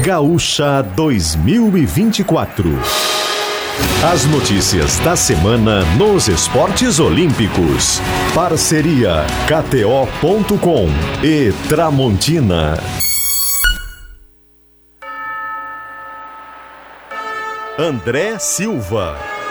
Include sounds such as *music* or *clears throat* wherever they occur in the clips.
Gaúcha 2024. As notícias da semana nos esportes olímpicos. Parceria KTO.com e Tramontina. André Silva.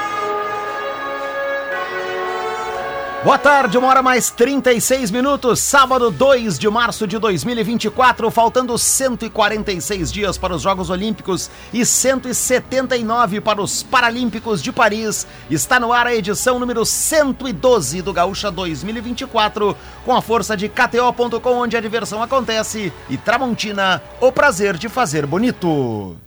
Boa tarde, uma hora mais 36 minutos, sábado 2 de março de 2024, faltando 146 dias para os Jogos Olímpicos e 179 para os Paralímpicos de Paris. Está no ar a edição número 112 do Gaúcha 2024, com a força de KTO.com, onde a diversão acontece, e Tramontina, o prazer de fazer bonito.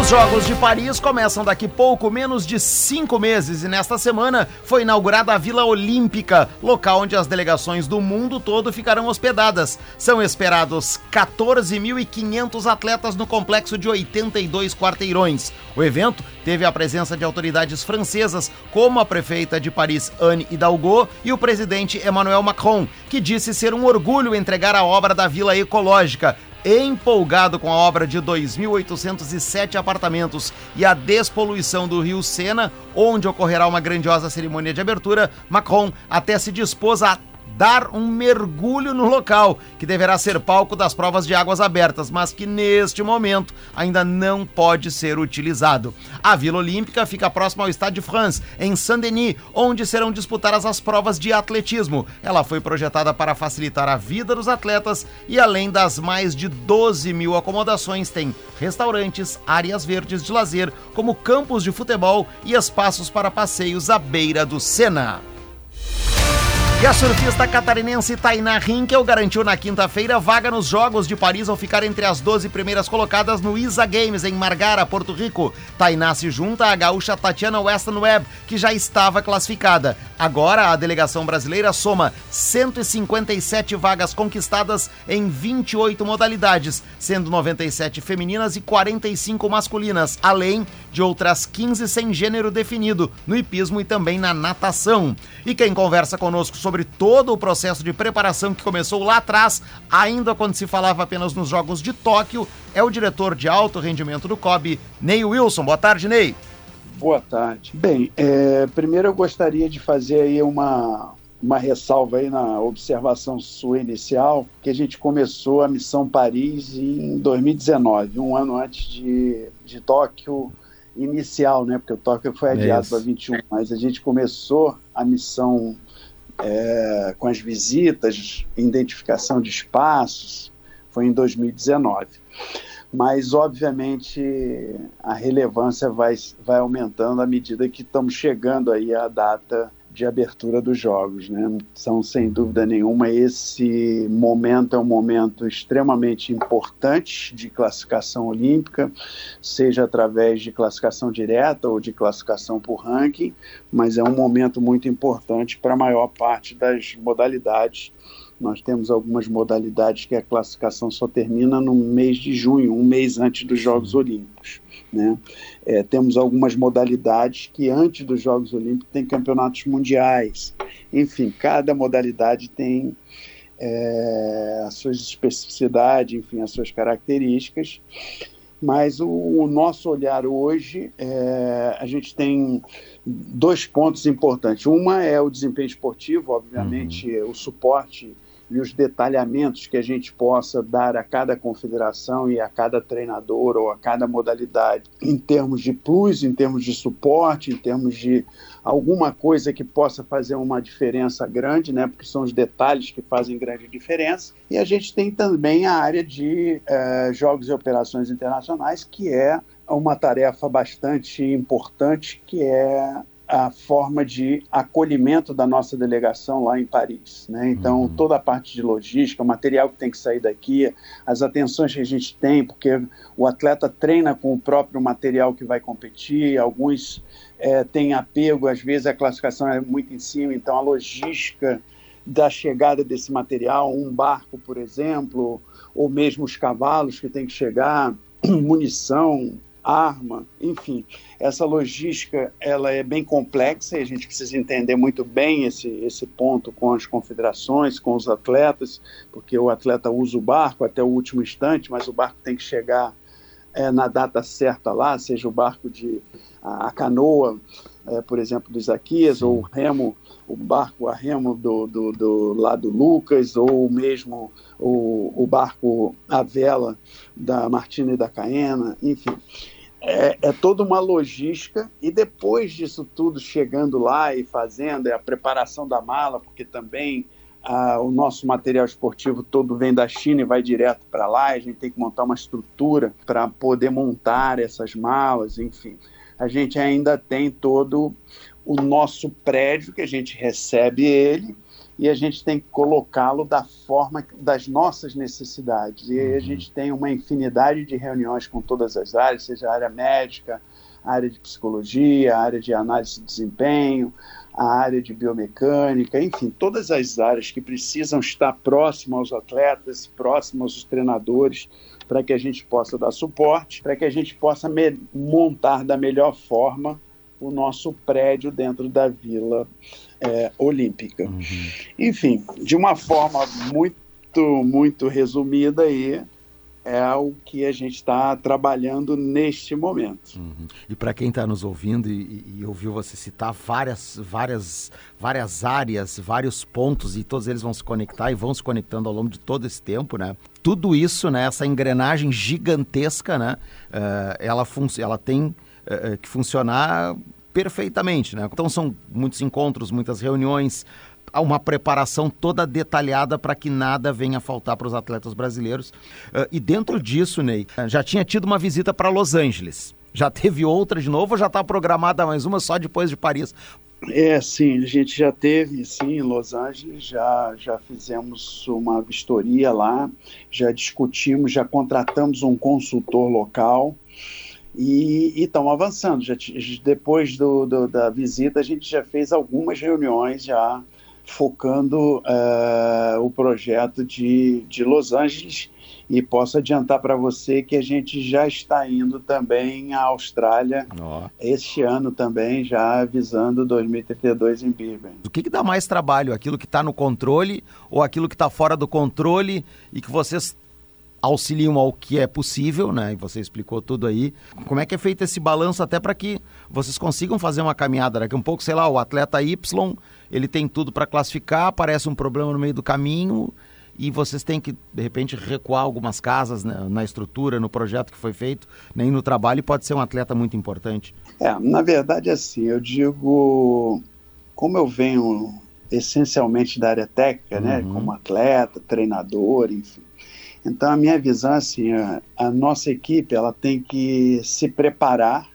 Os Jogos de Paris começam daqui pouco menos de cinco meses e nesta semana foi inaugurada a Vila Olímpica, local onde as delegações do mundo todo ficarão hospedadas. São esperados 14.500 atletas no complexo de 82 quarteirões. O evento teve a presença de autoridades francesas, como a prefeita de Paris, Anne Hidalgo, e o presidente Emmanuel Macron, que disse ser um orgulho entregar a obra da Vila Ecológica, empolgado com a obra de 2.807 apartamentos e a despoluição do rio Sena, onde ocorrerá uma grandiosa cerimônia de abertura, Macron até se dispôs a dar um mergulho no local, que deverá ser palco das provas de águas abertas, mas que neste momento ainda não pode ser utilizado. A Vila Olímpica fica próxima ao Stade de France, em Saint-Denis, onde serão disputadas as provas de atletismo. Ela foi projetada para facilitar a vida dos atletas e, além das mais de 12 mil acomodações, tem restaurantes, áreas verdes de lazer, como campos de futebol e espaços para passeios à beira do Sena. E a surfista catarinense Tainá Rinkel garantiu na quinta-feira vaga nos Jogos de Paris ao ficar entre as 12 primeiras colocadas no ISA Games em Margara, Porto Rico. Tainá se junta à gaúcha Tatiana Weston Webb, que já estava classificada. Agora a delegação brasileira soma 157 vagas conquistadas em 28 modalidades, sendo 97 femininas e 45 masculinas, além de outras 15 sem gênero definido, no hipismo e também na natação. E quem conversa conosco sobre todo o processo de preparação que começou lá atrás, ainda quando se falava apenas nos Jogos de Tóquio, é o diretor de alto rendimento do COB, Ney Wilson. Boa tarde, Ney. Boa tarde. Bem, é, primeiro eu gostaria de fazer aí uma, uma ressalva aí na observação sua inicial, que a gente começou a missão Paris em 2019, um ano antes de, de Tóquio inicial, né? Porque o Tóquio foi adiado para 21, mas a gente começou a missão é, com as visitas, identificação de espaços, foi em 2019. Mas, obviamente, a relevância vai, vai aumentando à medida que estamos chegando aí à data de abertura dos jogos, né? São sem dúvida nenhuma esse momento é um momento extremamente importante de classificação olímpica, seja através de classificação direta ou de classificação por ranking, mas é um momento muito importante para a maior parte das modalidades. Nós temos algumas modalidades que a classificação só termina no mês de junho, um mês antes dos Jogos Olímpicos. Né? É, temos algumas modalidades que antes dos Jogos Olímpicos tem campeonatos mundiais. Enfim, cada modalidade tem é, as suas especificidades, enfim, as suas características. Mas o, o nosso olhar hoje, é, a gente tem dois pontos importantes. Uma é o desempenho esportivo, obviamente, uhum. o suporte e os detalhamentos que a gente possa dar a cada confederação e a cada treinador ou a cada modalidade, em termos de plus, em termos de suporte, em termos de alguma coisa que possa fazer uma diferença grande, né? Porque são os detalhes que fazem grande diferença. E a gente tem também a área de eh, jogos e operações internacionais, que é uma tarefa bastante importante, que é a forma de acolhimento da nossa delegação lá em Paris. Né? Então, uhum. toda a parte de logística, o material que tem que sair daqui, as atenções que a gente tem, porque o atleta treina com o próprio material que vai competir, alguns é, têm apego, às vezes a classificação é muito em cima, então a logística da chegada desse material, um barco, por exemplo, ou mesmo os cavalos que tem que chegar, *clears throat* munição, arma, enfim. Essa logística ela é bem complexa e a gente precisa entender muito bem esse, esse ponto com as confederações, com os atletas, porque o atleta usa o barco até o último instante, mas o barco tem que chegar é, na data certa lá, seja o barco de a, a canoa, é, por exemplo, do Isaquias, ou o remo, o barco a remo do, do, do lado Lucas, ou mesmo o, o barco a vela da Martina e da Caena, enfim é, é, toda uma logística. E depois disso tudo chegando lá e fazendo é a preparação da mala porque também ah, o nosso material esportivo todo vem da China e vai direto para lá. A gente tem que montar uma estrutura para poder montar essas malas enfim. A gente ainda tem todo o nosso prédio que a gente recebe ele e a gente tem que colocá-lo da forma das nossas necessidades. E aí a uhum. gente tem uma infinidade de reuniões com todas as áreas, seja a área médica, a área de psicologia, a área de análise de desempenho, a área de biomecânica, enfim, todas as áreas que precisam estar próximas aos atletas, próximas aos treinadores, para que a gente possa dar suporte, para que a gente possa montar da melhor forma o nosso prédio dentro da Vila é, Olímpica. Uhum. Enfim, de uma forma muito, muito resumida aí, é o que a gente está trabalhando neste momento. Uhum. E para quem está nos ouvindo e, e, ouviu você citar várias, várias, várias áreas, vários pontos e todos eles vão se conectar e vão se conectando ao longo de todo esse tempo, né? Tudo isso, né? Essa engrenagem gigantesca, né? Uh, ela, ela tem uh, que funcionar perfeitamente, né? Então são muitos encontros, muitas reuniões, uma preparação toda detalhada para que nada venha a faltar para os atletas brasileiros. Uh, e dentro disso, Ney, já tinha tido uma visita para Los Angeles. Já *laughs* teve outra de novo ou já está programada mais uma só depois de Paris? É, sim, a gente já teve, sim, em Los Angeles, já, já fizemos uma vistoria lá, já discutimos, já contratamos um consultor local, e estão avançando. Já, depois do, do, da visita, a gente já fez algumas reuniões já focando uh, o projeto de, de Los Angeles e posso adiantar para você que a gente já está indo também à Austrália oh. este ano também, já avisando 2032 em Brisbane. O que, que dá mais trabalho? Aquilo que está no controle ou aquilo que está fora do controle e que vocês auxiliam ao que é possível, né? E você explicou tudo aí. Como é que é feito esse balanço até para que vocês consigam fazer uma caminhada daqui um pouco, sei lá, o atleta Y, ele tem tudo para classificar, aparece um problema no meio do caminho e vocês têm que de repente recuar algumas casas né, na estrutura, no projeto que foi feito, nem no trabalho e pode ser um atleta muito importante. É, na verdade assim, eu digo, como eu venho essencialmente da área técnica, né, uhum. como atleta, treinador, enfim, então, a minha visão é assim, a, nossa equipe ela tem que se preparar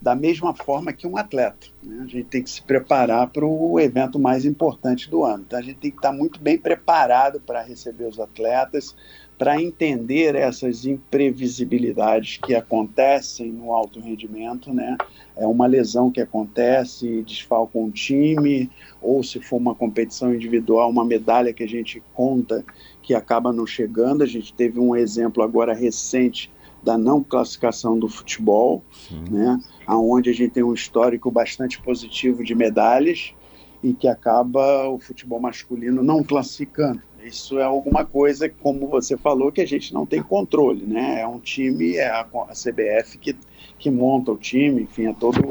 da mesma forma que um atleta. Né? A gente tem que se preparar para o evento mais importante do ano. Então, a gente tem que estar muito bem preparado para receber os atletas, para entender essas imprevisibilidades que acontecem no alto rendimento, né? É uma lesão que acontece, desfalca um time, ou se for uma competição individual, uma medalha que a gente conta que acaba não chegando. A gente teve um exemplo agora recente da não classificação do futebol, Sim. né? Aonde a gente tem um histórico bastante positivo de medalhas e que acaba o futebol masculino não classificando. Isso é alguma coisa, como você falou, que a gente não tem controle, né? É um time, é a, a CBF que, que monta o time, enfim, é todo.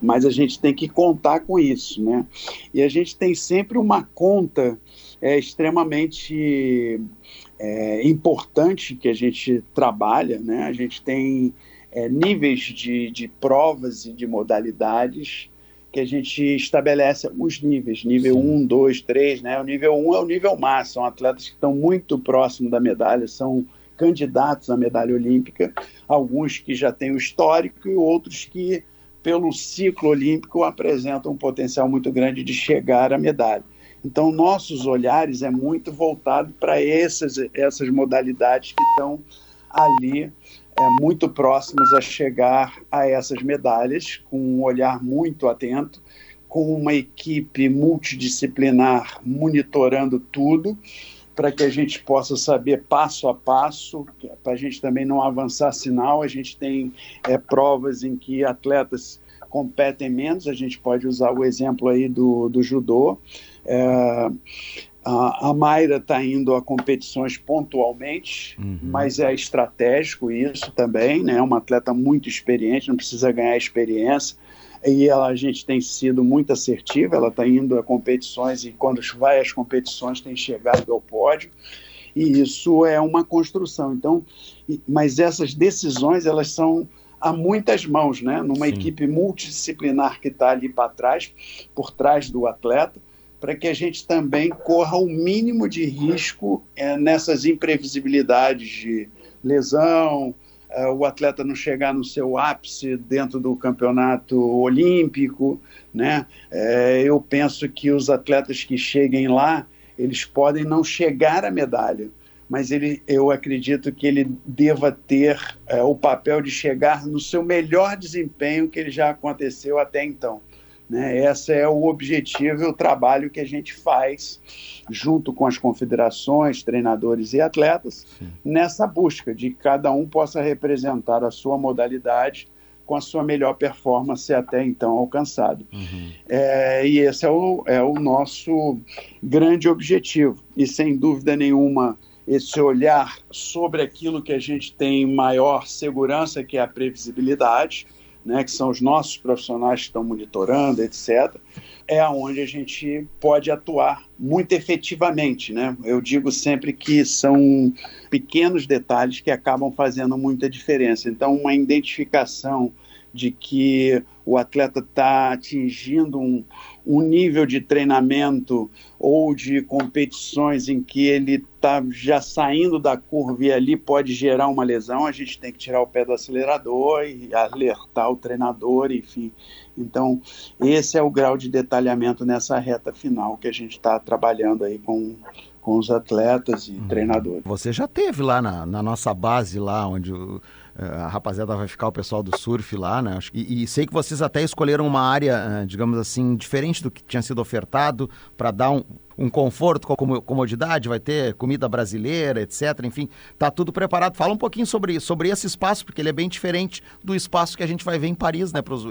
Mas a gente tem que contar com isso, né? E a gente tem sempre uma conta é, extremamente é, importante que a gente trabalha, né? A gente tem é, níveis de, de provas e de modalidades que a gente estabelece os níveis, nível Sim. 1, 2, 3, né? O nível 1 é o nível máximo, são atletas que estão muito próximos da medalha, são candidatos à medalha olímpica, alguns que já têm o histórico e outros que, pelo ciclo olímpico, apresentam um potencial muito grande de chegar à medalha. Então, nossos olhares é muito voltado para essas, essas modalidades que estão ali é, muito próximos a chegar a essas medalhas, com um olhar muito atento, com uma equipe multidisciplinar monitorando tudo para que a gente possa saber passo a passo, para a gente também não avançar sinal. A gente tem é, provas em que atletas competem menos, a gente pode usar o exemplo aí do, do judô. É, a, a Mayra está indo a competições pontualmente, uhum. mas é estratégico isso também, né? É uma atleta muito experiente, não precisa ganhar experiência. E ela, a gente tem sido muito assertiva, ela está indo a competições e quando vai às competições tem chegado ao pódio. E isso é uma construção. Então, mas essas decisões elas são a muitas mãos, né? Numa Sim. equipe multidisciplinar que está ali para trás, por trás do atleta para que a gente também corra o mínimo de risco é, nessas imprevisibilidades de lesão, é, o atleta não chegar no seu ápice dentro do campeonato olímpico, né? É, eu penso que os atletas que cheguem lá, eles podem não chegar à medalha, mas ele, eu acredito que ele deva ter é, o papel de chegar no seu melhor desempenho que ele já aconteceu até então. Né? Esse é o objetivo e o trabalho que a gente faz junto com as confederações, treinadores e atletas, Sim. nessa busca de que cada um possa representar a sua modalidade com a sua melhor performance até então alcançado. Uhum. É, e esse é o, é o nosso grande objetivo. E sem dúvida nenhuma, esse olhar sobre aquilo que a gente tem maior segurança, que é a previsibilidade, né, que são os nossos profissionais que estão monitorando, etc., é onde a gente pode atuar muito efetivamente. Né? Eu digo sempre que são pequenos detalhes que acabam fazendo muita diferença. Então, uma identificação de que o atleta está atingindo um, um nível de treinamento ou de competições em que ele está já saindo da curva e ali pode gerar uma lesão, a gente tem que tirar o pé do acelerador e alertar o treinador, enfim. Então, esse é o grau de detalhamento nessa reta final que a gente está trabalhando aí com, com os atletas e uhum. treinadores. Você já teve lá na, na nossa base, lá onde o a rapaziada vai ficar, o pessoal do surf lá, né? E, e sei que vocês até escolheram uma área, é, digamos assim, diferente do que tinha sido ofertado, para dar um, um conforto, comodidade, vai ter comida brasileira, etc. Enfim, tá tudo preparado. Fala um pouquinho sobre, sobre esse espaço, porque ele é bem diferente do espaço que a gente vai ver em Paris, né? Pros,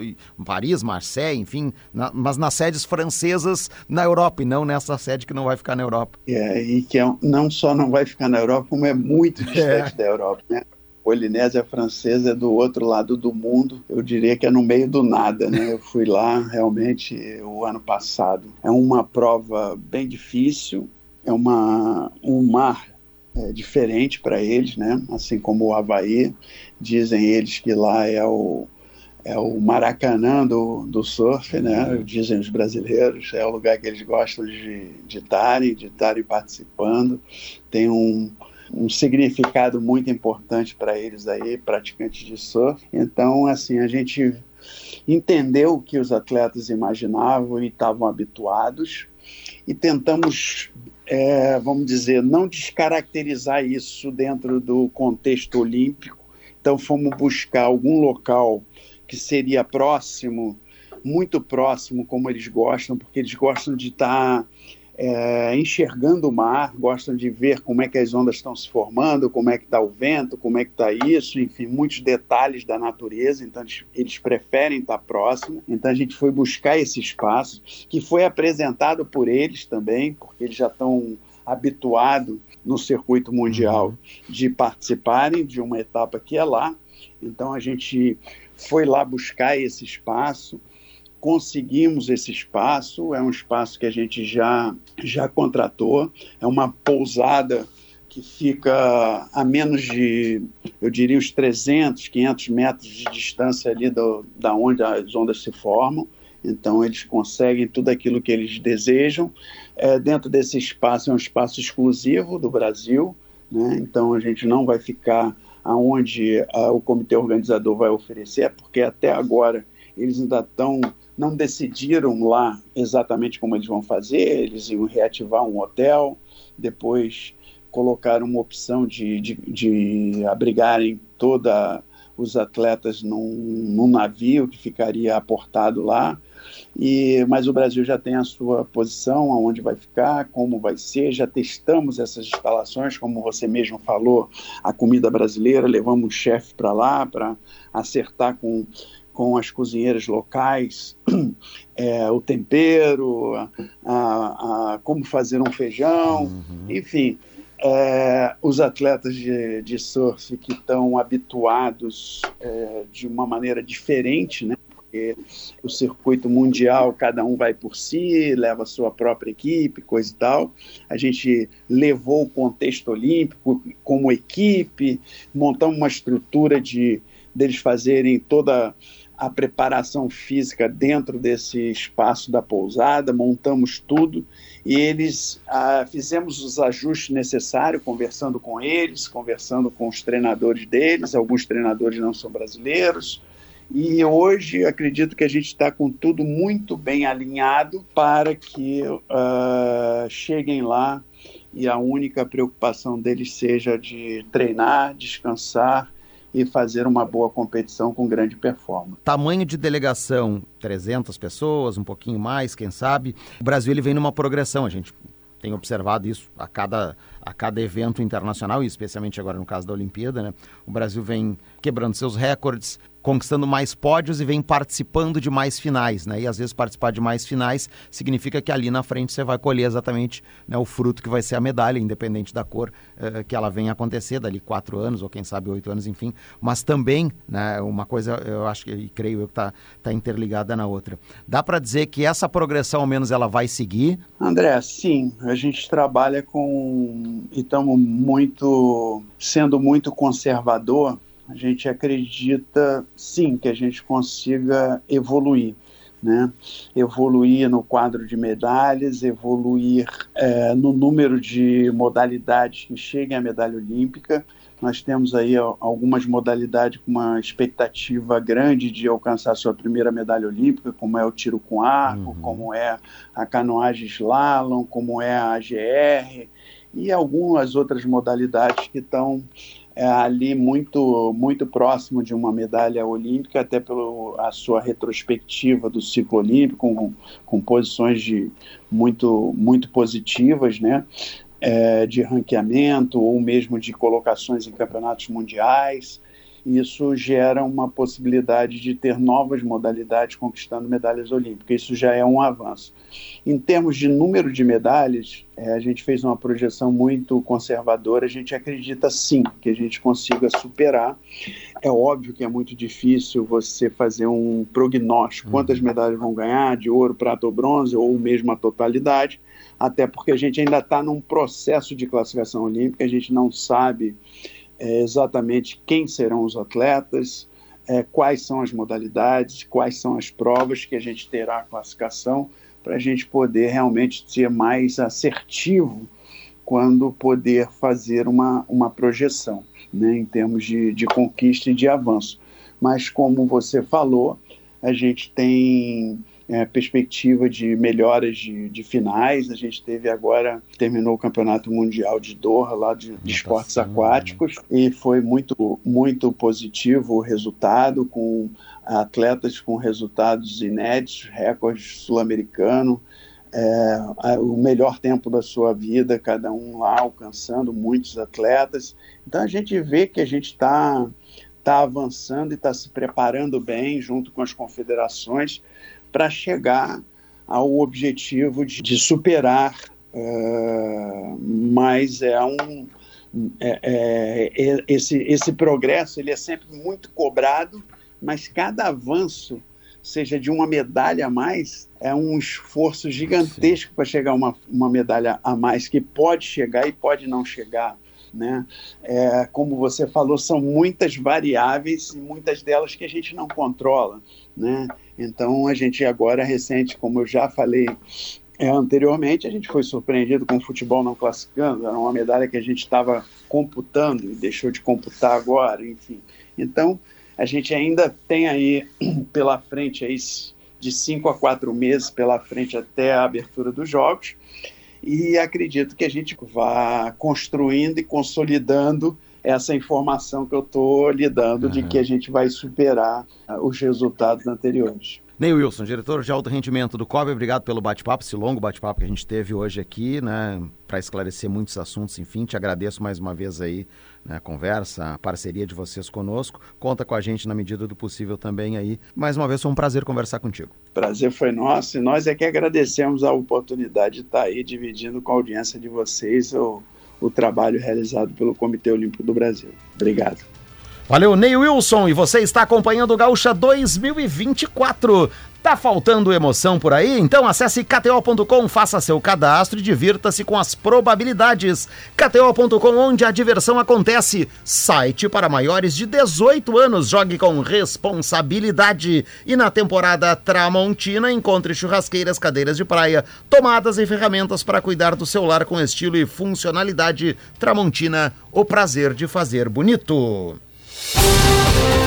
Paris, Marseille, enfim, na, mas nas sedes francesas na Europa e não nessa sede que não vai ficar na Europa. É, e que é, não só não vai ficar na Europa, como é muito *laughs* distante é. da Europa, né? Polinésia Francesa é do outro lado do mundo, eu diria que é no meio do nada, né? Eu fui lá realmente o ano passado. É uma prova bem difícil, é uma, um mar é, diferente para eles, né? Assim como o Havaí, dizem eles que lá é o é o Maracanã do, do surf, né? Dizem os brasileiros, é o lugar que eles gostam de estarem, de estarem participando. Tem um, um significado muito importante para eles aí, praticantes de surf. Então, assim, a gente entendeu o que os atletas imaginavam e estavam habituados e tentamos, é, vamos dizer, não descaracterizar isso dentro do contexto olímpico. Então, fomos buscar algum local que seria próximo, muito próximo, como eles gostam, porque eles gostam de estar. Tá é, enxergando o mar, gostam de ver como é que as ondas estão se formando, como é que está o vento, como é que está isso, enfim, muitos detalhes da natureza, então eles, eles preferem estar tá próximo. Então a gente foi buscar esse espaço, que foi apresentado por eles também, porque eles já estão habituados no circuito mundial uhum. de participarem de uma etapa que é lá. Então a gente foi lá buscar esse espaço, conseguimos esse espaço, é um espaço que a gente já, já contratou, é uma pousada que fica a menos de, eu diria, uns 300, 500 metros de distância ali do, da onde as ondas se formam. Então, eles conseguem tudo aquilo que eles desejam. É, dentro desse espaço, é um espaço exclusivo do Brasil, né? então a gente não vai ficar aonde a, o comitê organizador vai oferecer, porque até agora eles ainda estão não decidiram lá exatamente como eles vão fazer, eles iam reativar um hotel, depois colocaram uma opção de, de, de abrigarem toda os atletas num, num, navio que ficaria aportado lá, E, mas o Brasil já tem a sua posição, aonde vai ficar, como vai ser. Já testamos essas instalações, como você mesmo falou, a comida brasileira, levamos um chefe para lá para acertar com com as cozinheiras locais, *clears throat* é, o tempero, a, a, a, como fazer um feijão, uhum. enfim. É, os atletas de, de surf que estão habituados é, de uma maneira diferente, né? Porque o circuito mundial, cada um vai por si, leva a sua própria equipe, coisa e tal. A gente levou o contexto olímpico como equipe, montamos uma estrutura de deles fazerem toda a preparação física dentro desse espaço da pousada, montamos tudo e eles ah, fizemos os ajustes necessários, conversando com eles, conversando com os treinadores deles. Alguns treinadores não são brasileiros. E hoje acredito que a gente está com tudo muito bem alinhado para que uh, cheguem lá e a única preocupação deles seja de treinar, descansar e fazer uma boa competição com grande performance. Tamanho de delegação, 300 pessoas, um pouquinho mais, quem sabe. O Brasil ele vem numa progressão, a gente tem observado isso a cada, a cada evento internacional, e especialmente agora no caso da Olimpíada, né? O Brasil vem quebrando seus recordes, conquistando mais pódios e vem participando de mais finais, né? E às vezes participar de mais finais significa que ali na frente você vai colher exatamente né, o fruto que vai ser a medalha, independente da cor uh, que ela venha acontecer, dali quatro anos ou quem sabe oito anos, enfim. Mas também, né, uma coisa eu acho que, e creio eu que está tá interligada na outra. Dá para dizer que essa progressão, ao menos, ela vai seguir? André, sim. A gente trabalha com... e estamos muito... sendo muito conservador a gente acredita sim que a gente consiga evoluir. Né? evoluir no quadro de medalhas, evoluir é, no número de modalidades que cheguem à medalha olímpica. Nós temos aí algumas modalidades com uma expectativa grande de alcançar sua primeira medalha olímpica, como é o tiro com arco, uhum. como é a canoagem slalom, como é a AGR e algumas outras modalidades que estão é, ali muito muito próximo de uma medalha olímpica, até pela sua retrospectiva do ciclo olímpico, com, com posições de muito, muito positivas, né? É, de ranqueamento ou mesmo de colocações em campeonatos mundiais isso gera uma possibilidade de ter novas modalidades conquistando medalhas olímpicas. Isso já é um avanço. Em termos de número de medalhas, é, a gente fez uma projeção muito conservadora. A gente acredita sim que a gente consiga superar. É óbvio que é muito difícil você fazer um prognóstico uhum. quantas medalhas vão ganhar, de ouro, prata ou bronze, ou mesmo a totalidade, até porque a gente ainda está num processo de classificação olímpica, a gente não sabe é, exatamente quem serão os atletas, é, quais são as modalidades, quais são as provas que a gente terá a classificação, para a gente poder realmente ser mais assertivo quando poder fazer uma, uma projeção né, em termos de, de conquista e de avanço. Mas, como você falou, a gente tem é, perspectiva de melhoras de, de, finais. A gente teve agora, terminou o Campeonato Mundial de Doha, lá de, de esportes né? aquáticos, e foi muito, muito positivo o resultado, com atletas com resultados inéditos, recorde sul-americano. É, o melhor tempo da sua vida, cada um lá alcançando muitos atletas. Então a gente vê que a gente está tá avançando e está se preparando bem junto com as confederações para chegar ao objetivo de, de superar, uh, mas é um é, é, é, esse, esse progresso ele é sempre muito cobrado, mas cada avanço, seja de uma medalha a mais, é um esforço gigantesco para chegar a uma, uma medalha a mais, que pode chegar e pode não chegar. Né? É, como você falou, são muitas variáveis e muitas delas que a gente não controla. Né? Então, a gente agora, recente, como eu já falei é, anteriormente, a gente foi surpreendido com o futebol não classificando, era uma medalha que a gente estava computando e deixou de computar agora, enfim. Então, a gente ainda tem aí *clears throat* pela frente aí de cinco a quatro meses pela frente até a abertura dos jogos e acredito que a gente vá construindo e consolidando essa informação que eu estou lhe dando uhum. de que a gente vai superar uh, os resultados anteriores. Ney Wilson, diretor de alto rendimento do COB, obrigado pelo bate-papo, esse longo bate-papo que a gente teve hoje aqui, né, para esclarecer muitos assuntos, enfim, te agradeço mais uma vez aí né, a conversa, a parceria de vocês conosco, conta com a gente na medida do possível também aí, mais uma vez foi um prazer conversar contigo. Prazer foi nosso e nós é que agradecemos a oportunidade de estar aí dividindo com a audiência de vocês o, o trabalho realizado pelo Comitê Olímpico do Brasil. Obrigado. Valeu, Ney Wilson, e você está acompanhando o Gaúcha 2024. Tá faltando emoção por aí? Então acesse kto.com, faça seu cadastro e divirta-se com as probabilidades. kto.com, onde a diversão acontece. Site para maiores de 18 anos. Jogue com responsabilidade. E na temporada Tramontina, encontre churrasqueiras, cadeiras de praia, tomadas e ferramentas para cuidar do seu lar com estilo e funcionalidade. Tramontina, o prazer de fazer bonito.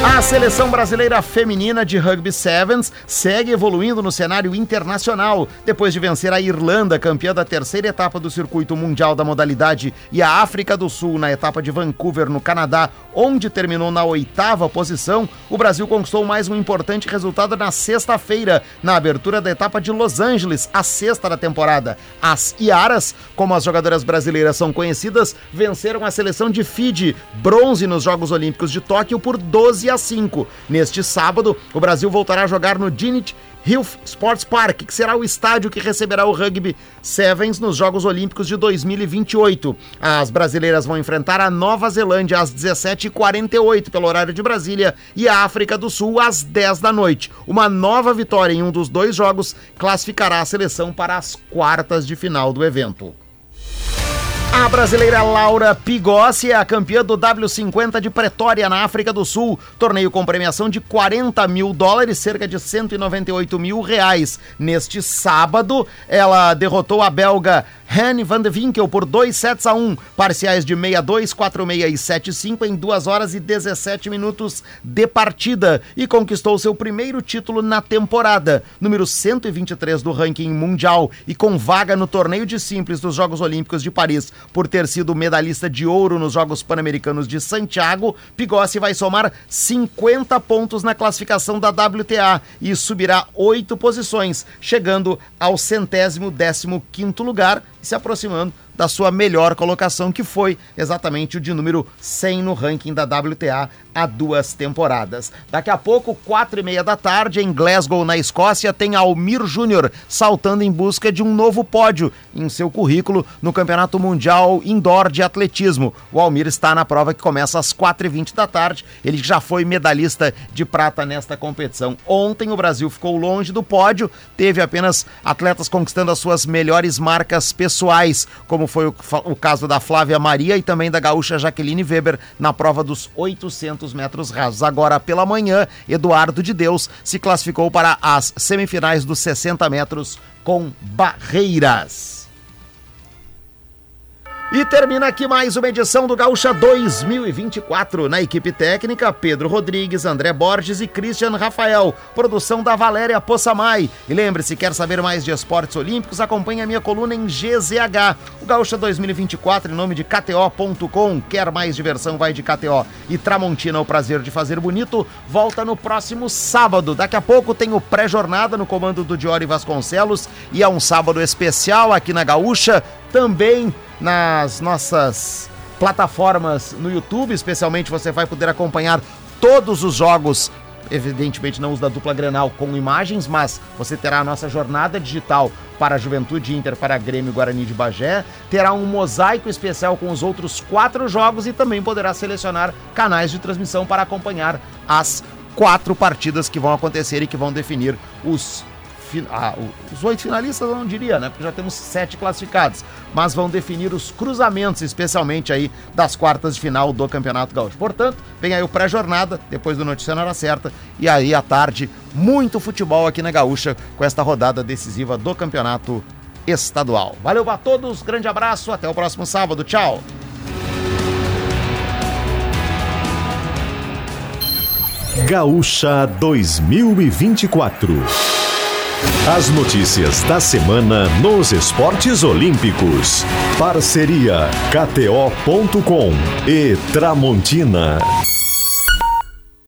A seleção brasileira feminina de rugby sevens segue evoluindo no cenário internacional. Depois de vencer a Irlanda, campeã da terceira etapa do circuito mundial da modalidade, e a África do Sul na etapa de Vancouver, no Canadá, onde terminou na oitava posição, o Brasil conquistou mais um importante resultado na sexta-feira, na abertura da etapa de Los Angeles, a sexta da temporada. As Iaras, como as jogadoras brasileiras são conhecidas, venceram a seleção de Fiji, bronze nos Jogos Olímpicos de Tóquio por 12 a 5. Neste sábado, o Brasil voltará a jogar no Dinit Heath Sports Park, que será o estádio que receberá o Rugby Sevens nos Jogos Olímpicos de 2028. As brasileiras vão enfrentar a Nova Zelândia às 17h48 pelo horário de Brasília e a África do Sul às 10 da noite. Uma nova vitória em um dos dois jogos classificará a seleção para as quartas de final do evento. A brasileira Laura Pigossi é a campeã do W50 de Pretória, na África do Sul. Torneio com premiação de 40 mil dólares, cerca de 198 mil reais. Neste sábado, ela derrotou a belga Hanne van de Winkel por 2 sets a 1, parciais de 6-2, 4-6 e 7-5 em 2 horas e 17 minutos de partida e conquistou seu primeiro título na temporada, número 123 do ranking mundial e com vaga no torneio de simples dos Jogos Olímpicos de Paris por ter sido medalhista de ouro nos Jogos Pan-Americanos de Santiago, Pigossi vai somar 50 pontos na classificação da WTA e subirá oito posições, chegando ao centésimo décimo quinto lugar e se aproximando da sua melhor colocação, que foi exatamente o de número 100 no ranking da WTA há duas temporadas. Daqui a pouco, quatro e meia da tarde, em Glasgow, na Escócia, tem Almir Júnior saltando em busca de um novo pódio em seu currículo no Campeonato Mundial Indoor de Atletismo. O Almir está na prova que começa às quatro e vinte da tarde. Ele já foi medalhista de prata nesta competição. Ontem o Brasil ficou longe do pódio, teve apenas atletas conquistando as suas melhores marcas pessoais, como foi o, o caso da Flávia Maria e também da gaúcha Jaqueline Weber na prova dos 800 200 metros rasos. Agora pela manhã, Eduardo de Deus se classificou para as semifinais dos 60 metros com barreiras. E termina aqui mais uma edição do Gaúcha 2024. Na equipe técnica, Pedro Rodrigues, André Borges e Christian Rafael. Produção da Valéria Poçamai. E lembre-se, quer saber mais de esportes olímpicos? Acompanhe a minha coluna em GZH. O Gaúcha 2024 em nome de KTO.com. Quer mais diversão? Vai de KTO. E Tramontina, o prazer de fazer bonito, volta no próximo sábado. Daqui a pouco tem o pré-jornada no comando do Diori Vasconcelos. E é um sábado especial aqui na Gaúcha. Também nas nossas plataformas no YouTube, especialmente você vai poder acompanhar todos os jogos. Evidentemente não os da dupla Grenal com imagens, mas você terá a nossa jornada digital para a Juventude Inter, para a Grêmio Guarani de Bagé, terá um mosaico especial com os outros quatro jogos e também poderá selecionar canais de transmissão para acompanhar as quatro partidas que vão acontecer e que vão definir os ah, os oito finalistas eu não diria, né? Porque já temos sete classificados. Mas vão definir os cruzamentos, especialmente aí das quartas de final do Campeonato Gaúcho. Portanto, vem aí o pré-jornada, depois do Notícia na Hora Certa. E aí à tarde, muito futebol aqui na Gaúcha com esta rodada decisiva do Campeonato Estadual. Valeu a todos, grande abraço, até o próximo sábado. Tchau! Gaúcha 2024 As notícias da semana nos esportes olímpicos. Parceria KTO.com e Tramontina.